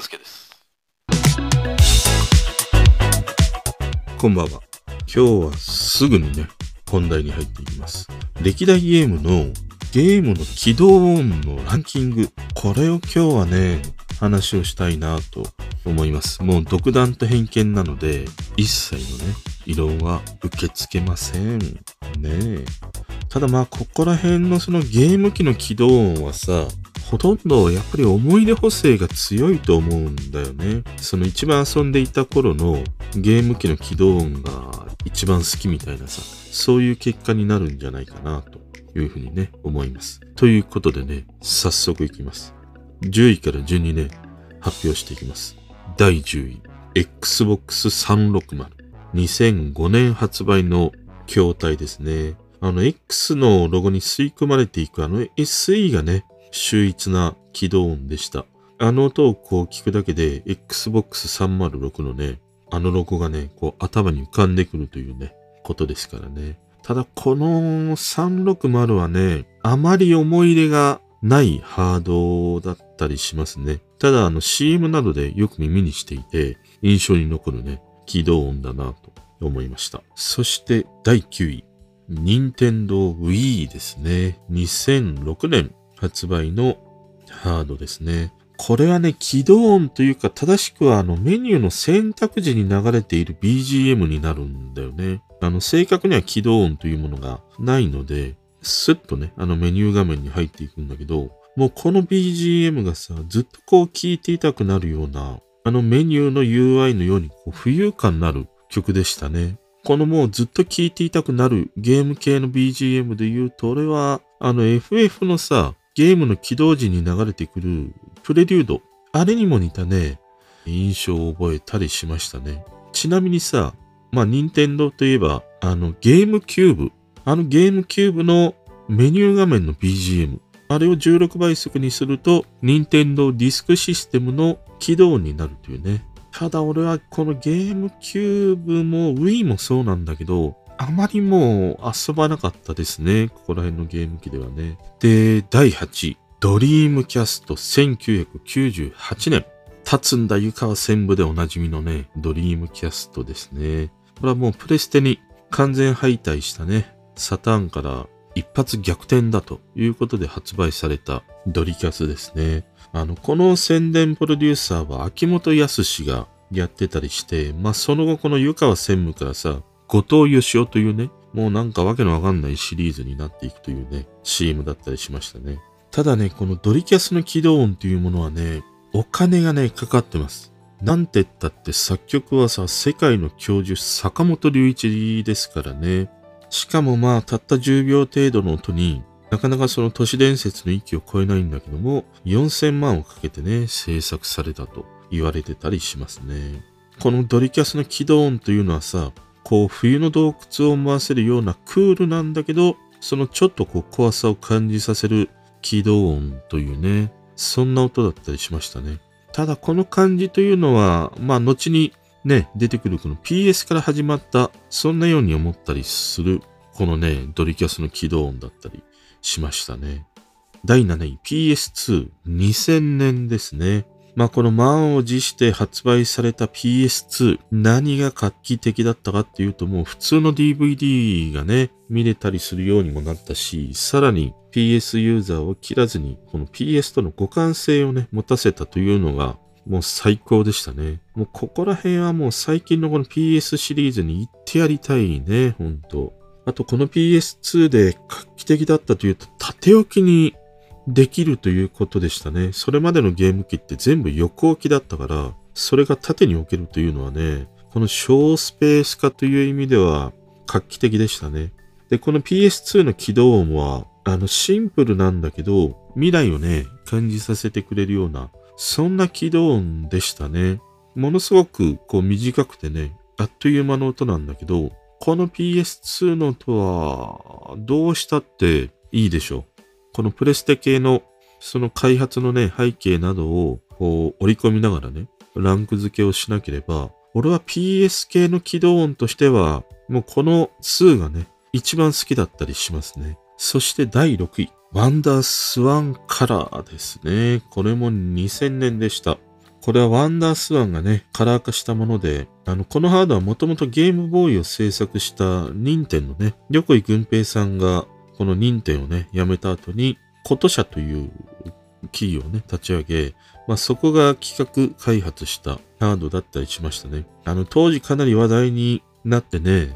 勘介です。こんばんは。今日はすぐにね、本題に入っていきます。歴代ゲームのゲームの起動音のランキング。これを今日はね、話をしたいなと思います。もう独断と偏見なので、一切のね、異論は受け付けません。ねえ。ただまあ、ここら辺のそのゲーム機の起動音はさ、ほとんどやっぱり思い出補正が強いと思うんだよね。その一番遊んでいた頃のゲーム機の起動音が一番好きみたいなさ、そういう結果になるんじゃないかなというふうにね、思います。ということでね、早速いきます。10位から順にね、発表していきます。第10位、Xbox 360。2005年発売の筐体ですね。あの X のロゴに吸い込まれていくあの SE がね、秀逸な起動音でした。あの音をこう聞くだけで Xbox 306のね、あのロゴがね、こう頭に浮かんでくるというね、ことですからね。ただこの360はね、あまり思い入れがないハードだったりしますね。ただあの CM などでよく耳にしていて、印象に残るね、起動音だなと思いました。そして第9位。任天堂 Wii ですね。2006年発売のハードですね。これはね、起動音というか、正しくはあのメニューの選択時に流れている BGM になるんだよね。あの、正確には起動音というものがないので、スッとね、あのメニュー画面に入っていくんだけど、もうこの BGM がさ、ずっとこう聴いていたくなるような、あのメニューの UI のようにこう浮遊感のある曲でしたね。このもうずっと聴いていたくなるゲーム系の BGM で言うと、俺はあの FF のさ、ゲームの起動時に流れてくるプレリュード。あれにも似たね、印象を覚えたりしましたね。ちなみにさ、まあ、任天堂といえば、あの、ゲームキューブ。あのゲームキューブのメニュー画面の BGM。あれを16倍速にすると、任天堂ディスクシステムの起動になるというね。ただ俺はこのゲームキューブも Wii もそうなんだけど、あまりもう遊ばなかったですね。ここら辺のゲーム機ではね。で、第8位。ドリームキャスト1998年。立つんだ湯川専務でおなじみのね、ドリームキャストですね。これはもうプレステに完全敗退したね、サターンから一発逆転だということで発売されたドリキャスですね。あの、この宣伝プロデューサーは秋元康がやってたりして、まあその後この湯川専務からさ、後藤義雄というね、もうなんかわけのわかんないシリーズになっていくというね、CM だったりしましたね。ただね、このドリキャスの起動音というものはね、お金がね、かかってます。なんて言ったって作曲はさ、世界の教授坂本龍一ですからね。しかもまあ、たった10秒程度の音に、なかなかその都市伝説の域を超えないんだけども、4000万をかけてね、制作されたと言われてたりしますね。このドリキャスの起動音というのはさ、こう冬の洞窟を思わせるようなクールなんだけど、そのちょっとこう怖さを感じさせる起動音というね、そんな音だったりしましたね。ただこの感じというのは、まあ後にね、出てくるこの PS から始まった、そんなように思ったりする、このね、ドリキャスの起動音だったりしましたね。第7位 PS2、2000年ですね。まあこの満を持して発売された PS2、何が画期的だったかっていうともう普通の DVD がね、見れたりするようにもなったし、さらに PS ユーザーを切らずに、この PS との互換性をね、持たせたというのが、もう最高でしたね。もうここら辺はもう最近のこの PS シリーズに行ってやりたいね、ほんと。あとこの PS2 で画期的だったというと、縦置きにできるということでしたね。それまでのゲーム機って全部横置きだったから、それが縦に置けるというのはね、この小スペース化という意味では画期的でしたね。で、この PS2 の起動音は、あの、シンプルなんだけど、未来をね、感じさせてくれるような、そんな起動音でしたね。ものすごく、こう短くてね、あっという間の音なんだけど、この PS2 の音は、どうしたっていいでしょう。このプレステ系の、その開発のね、背景などを、こう、織り込みながらね、ランク付けをしなければ、俺は PS 系の起動音としては、もうこの2がね、一番好きだったりしますね。そして第6位。ワンダースワンカラーですね。これも2000年でした。これはワンダースワンがね、カラー化したもので、あの、このハードはもともとゲームボーイを制作した任天のね、横井軍平さんが、この任天をね、辞めた後に、こと社という企業をね、立ち上げ、まあ、そこが企画開発したハードだったりしましたね。あの、当時かなり話題になってね、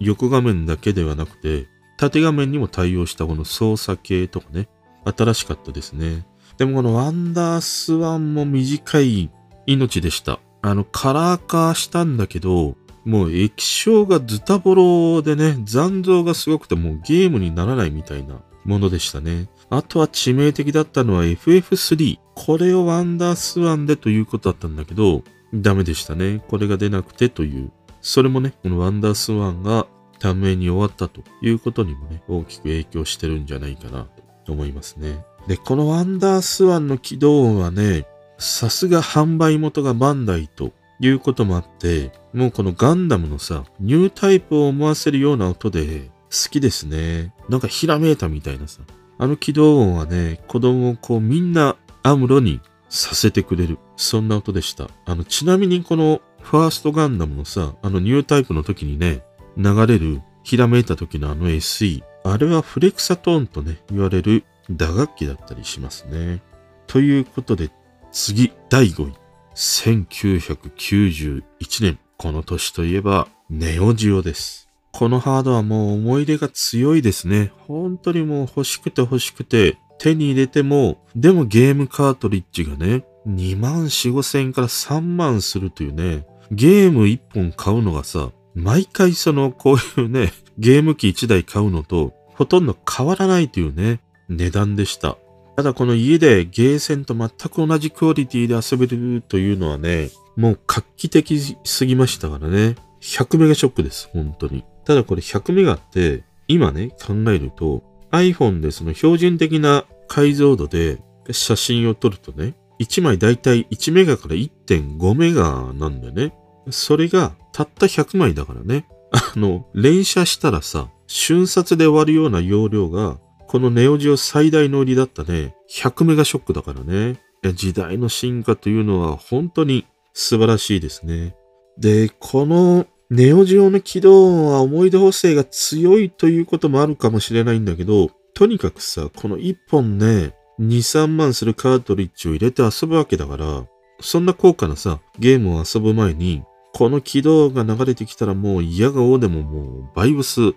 横画面だけではなくて、縦画面にも対応したこの操作系とかね、新しかったですね。でもこのワンダースワンも短い命でした。あの、カラー化したんだけど、もう液晶がズタボロでね、残像がすごくてもうゲームにならないみたいなものでしたね。あとは致命的だったのは FF3。これをワンダースワンでということだったんだけど、ダメでしたね。これが出なくてという。それもね、このワンダースワンが短命に終わったということにもね、大きく影響してるんじゃないかなと思いますね。で、このワンダースワンの起動音はね、さすが販売元がバンダイということもあって、もうこのガンダムのさ、ニュータイプを思わせるような音で好きですね。なんかひらめいたみたいなさ。あの起動音はね、子供をこうみんなアムロにさせてくれる。そんな音でした。あの、ちなみにこのファーストガンダムのさ、あのニュータイプの時にね、流れるひらめいた時のあの SE。あれはフレクサトーンとね、言われる打楽器だったりしますね。ということで、次、第5位。1991年。この年といえば、ネオジオです。このハードはもう思い出が強いですね。本当にもう欲しくて欲しくて、手に入れても、でもゲームカートリッジがね、2万4、5千円から3万するというね、ゲーム1本買うのがさ、毎回その、こういうね、ゲーム機1台買うのと、ほとんど変わらないというね、値段でした。ただこの家でゲーセンと全く同じクオリティで遊べるというのはね、もう画期的すぎましたからね。100メガショックです、本当に。ただこれ100メガって、今ね、考えると、iPhone でその標準的な解像度で写真を撮るとね、1枚だいたい1メガから1.5メガなんだよね。それがたった100枚だからね。あの、連写したらさ、瞬殺で終わるような容量が、このネオジオ最大の売りだったね、100メガショックだからね。時代の進化というのは本当に素晴らしいですね。で、このネオジオの起動音は思い出補正が強いということもあるかもしれないんだけど、とにかくさ、この1本ね、2、3万するカートリッジを入れて遊ぶわけだから、そんな高価なさ、ゲームを遊ぶ前に、この起動が流れてきたらもう嫌がおうでももうバイブス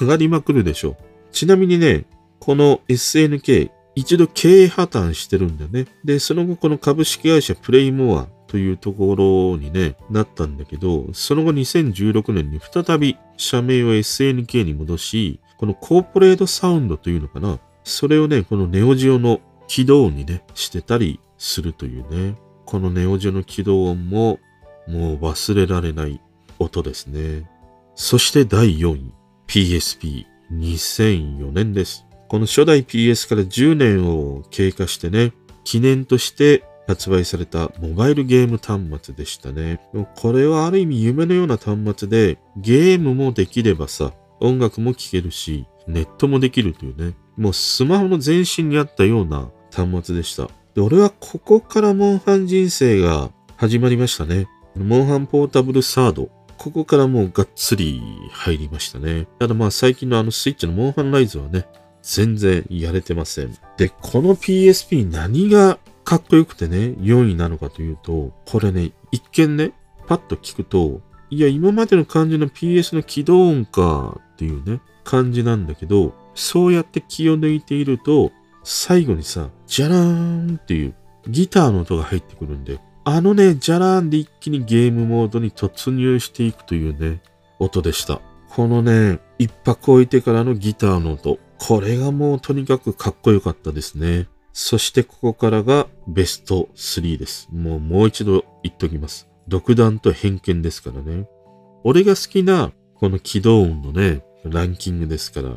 上がりまくるでしょ。ちなみにね、この SNK 一度経営破綻してるんだよね。で、その後この株式会社プレイモアというところにね、なったんだけど、その後2016年に再び社名を SNK に戻し、このコーポレートサウンドというのかな。それをね、このネオジオの起動音にね、してたりするというね。このネオジオの起動音も、もう忘れられない音ですね。そして第4位、PSP 2004年です。この初代 PS から10年を経過してね、記念として発売されたモバイルゲーム端末でしたね。これはある意味夢のような端末で、ゲームもできればさ、音楽も聴けるし、ネットもできるというね、もうスマホの前身にあったような端末でした。で、俺はここからモンハン人生が始まりましたね。モンハンポータブルサード。ここからもうがっつり入りましたね。ただまあ最近のあのスイッチのモンハンライズはね、全然やれてません。で、この PSP 何がかっこよくてね、4位なのかというと、これね、一見ね、パッと聞くと、いや、今までの感じの PS の起動音かっていうね、感じなんだけど、そうやって気を抜いていると、最後にさ、じゃらーんっていうギターの音が入ってくるんで、あのね、じゃらーんで一気にゲームモードに突入していくというね、音でした。このね、一泊置いてからのギターの音。これがもうとにかくかっこよかったですね。そしてここからがベスト3です。もうもう一度言っときます。独断と偏見ですからね。俺が好きなこの起動音のね、ランキングですから、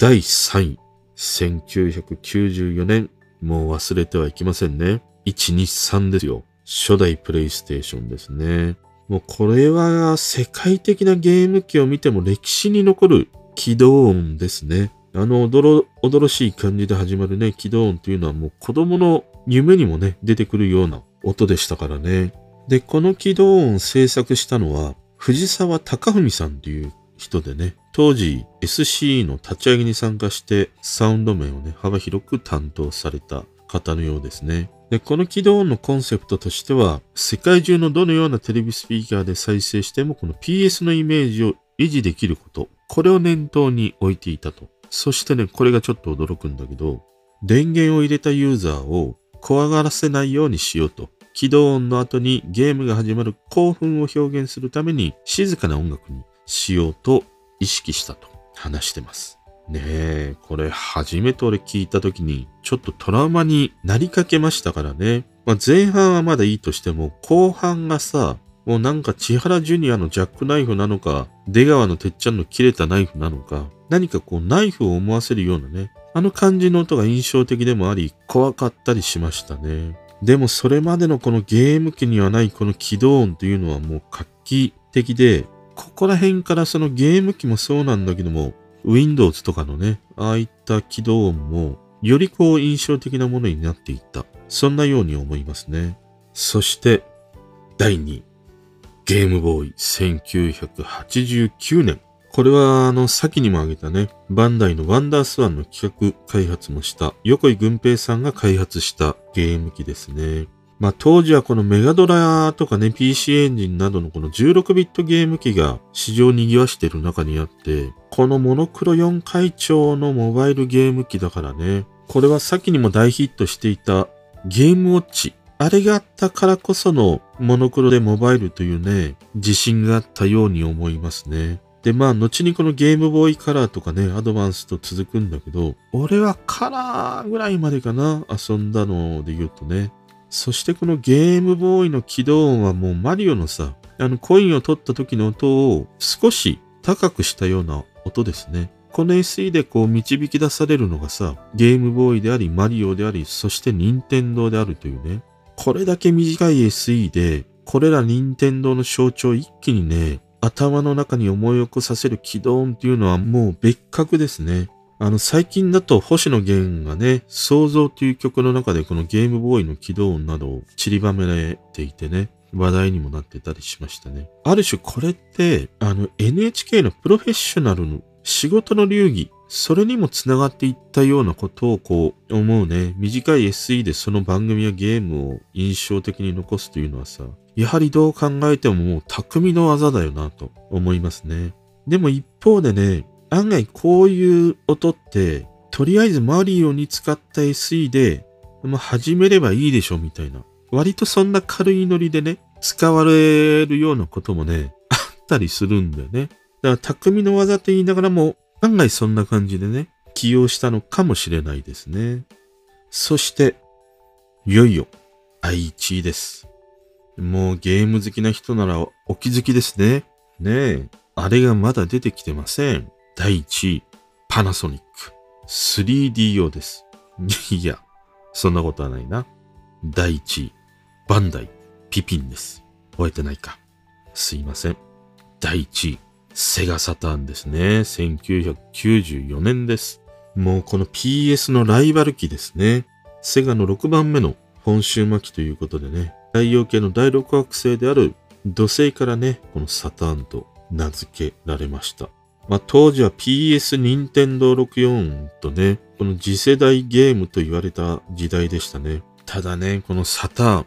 第3位。1994年、もう忘れてはいけませんね。123ですよ。初代プレイステーションですね。もうこれは世界的なゲーム機を見ても歴史に残る起動音ですね。あの、おどろ、おどろしい感じで始まるね、起動音というのはもう子供の夢にもね、出てくるような音でしたからね。で、この起動音を制作したのは、藤沢隆文さんっていう人でね、当時 SCE の立ち上げに参加してサウンド面をね、幅広く担当された方のようですね。で、この起動音のコンセプトとしては、世界中のどのようなテレビスピーカーで再生してもこの PS のイメージを維持できること、これを念頭に置いていたと。そしてね、これがちょっと驚くんだけど、電源を入れたユーザーを怖がらせないようにしようと。起動音の後にゲームが始まる興奮を表現するために静かな音楽にしようと意識したと話してます。ねえ、これ初めて俺聞いた時にちょっとトラウマになりかけましたからね。まあ、前半はまだいいとしても後半がさ、もうなんか千原ジュニアのジャックナイフなのか、出川のてっちゃんの切れたナイフなのか、何かこうナイフを思わせるようなね、あの感じの音が印象的でもあり、怖かったりしましたね。でもそれまでのこのゲーム機にはないこの起動音というのはもう画期的で、ここら辺からそのゲーム機もそうなんだけども、Windows とかのね、ああいった起動音も、よりこう印象的なものになっていった。そんなように思いますね。そして、第2位。ゲームボーイ1989年。これは、あの、先にも挙げたね、バンダイのワンダースワンの企画開発もした、横井軍平さんが開発したゲーム機ですね。まあ当時はこのメガドラとかね、PC エンジンなどのこの16ビットゲーム機が市場に賑わしている中にあって、このモノクロ4回調のモバイルゲーム機だからね、これは先にも大ヒットしていたゲームウォッチ。あれがあったからこそのモノクロでモバイルというね、自信があったように思いますね。で、まあ、後にこのゲームボーイカラーとかね、アドバンスと続くんだけど、俺はカラーぐらいまでかな、遊んだので言うとね。そしてこのゲームボーイの起動音はもうマリオのさ、あのコインを取った時の音を少し高くしたような音ですね。この SE でこう導き出されるのがさ、ゲームボーイであり、マリオであり、そして任天堂であるというね。これだけ短い SE で、これら任天堂の象徴を一気にね、頭の中に思い起こさせる起動音っていうのはもう別格ですね。あの、最近だと星野源がね、創造という曲の中でこのゲームボーイの起動音などを散りばめられていてね、話題にもなってたりしましたね。ある種これって、あの NHK のプロフェッショナルの仕事の流儀、それにも繋がっていったようなことをこう思うね。短い SE でその番組やゲームを印象的に残すというのはさ、やはりどう考えてももう匠の技だよなと思いますね。でも一方でね、案外こういう音って、とりあえずマリオに使った SE で、まあ、始めればいいでしょみたいな。割とそんな軽いノリでね、使われるようなこともね、あったりするんだよね。だから匠の技と言いながらも、案外そんな感じでね、起用したのかもしれないですね。そして、いよいよ、愛知です。もうゲーム好きな人ならお気づきですね。ねえ。あれがまだ出てきてません。第1位、パナソニック。3DO です。いや、そんなことはないな。第1位、バンダイ、ピピンです。覚えてないか。すいません。第1位、セガサターンですね。1994年です。もうこの PS のライバル機ですね。セガの6番目の本州巻きということでね、太陽系の第6惑星である土星からね、このサターンと名付けられました。まあ、当時は PS 任天堂64とね、この次世代ゲームと言われた時代でしたね。ただね、このサターン、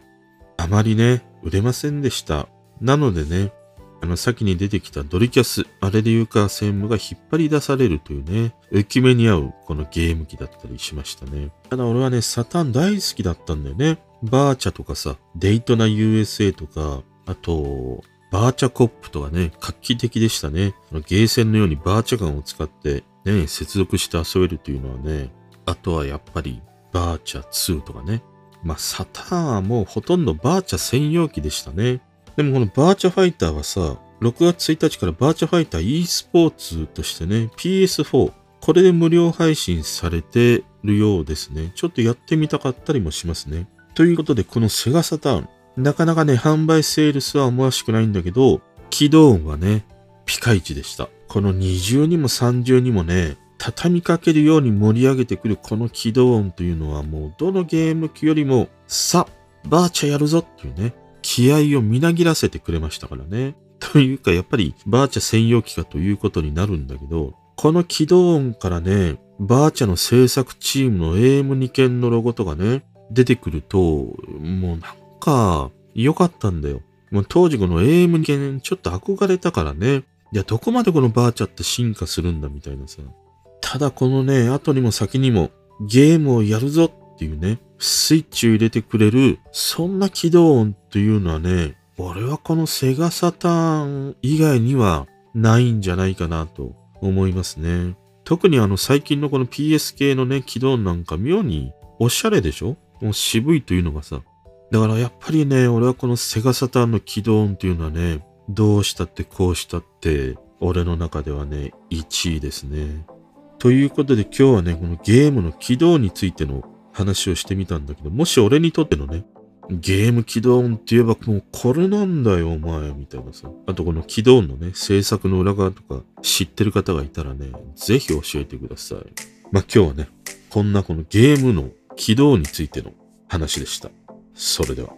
あまりね、売れませんでした。なのでね、あの、先に出てきたドリキャス、あれでいうか専務が引っ張り出されるというね、浮き目に合うこのゲーム機だったりしましたね。ただ俺はね、サターン大好きだったんだよね。バーチャとかさ、デイトナ USA とか、あと、バーチャコップとかね、画期的でしたね。ゲーセンのようにバーチャガンを使ってね、接続して遊べるというのはね、あとはやっぱりバーチャ2とかね。まあ、サターンはもうほとんどバーチャ専用機でしたね。でもこのバーチャファイターはさ、6月1日からバーチャファイター e スポーツとしてね、PS4、これで無料配信されてるようですね。ちょっとやってみたかったりもしますね。ということで、このセガサターン、なかなかね、販売セールスは思わしくないんだけど、起動音はね、ピカイチでした。この二重にも三重にもね、畳みかけるように盛り上げてくるこの起動音というのはもうどのゲーム機よりもさ、バーチャやるぞっていうね、気合をみなぎらせてくれましたからね。というか、やっぱりバーチャ専用機かということになるんだけど、この起動音からね、バーチャの制作チームの AM2 件のロゴとかね、出てくると、もうなんか、良かったんだよ。もう当時この AM2 件ちょっと憧れたからね。いや、どこまでこのバーチャって進化するんだみたいなさ。ただこのね、後にも先にもゲームをやるぞっていうね、スイッチを入れてくれる、そんな起動音というのはね、俺はこのセガサターン以外にはないんじゃないかなと思いますね。特にあの最近のこの PS 系のね、起動音なんか妙におしゃれでしょ？もう渋いというのがさ。だからやっぱりね、俺はこのセガサターンの起動音っていうのはね、どうしたってこうしたって、俺の中ではね、1位ですね。ということで今日はね、このゲームの起動についての話をしてみたんだけど、もし俺にとってのね、ゲーム起動音って言えばもうこれなんだよお前みたいなさ。あとこの起動音のね、制作の裏側とか知ってる方がいたらね、ぜひ教えてください。まあ今日はね、こんなこのゲームの起動についての話でした。それでは。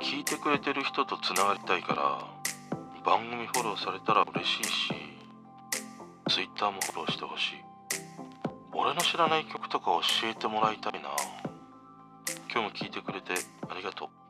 聞いてくれてる人とつながりたいから、番組フォローされたら嬉しいし、Twitter もフォローしてほしい。俺の知らない曲とか教えてもらいたいな。今日も聞いてくれてありがとう。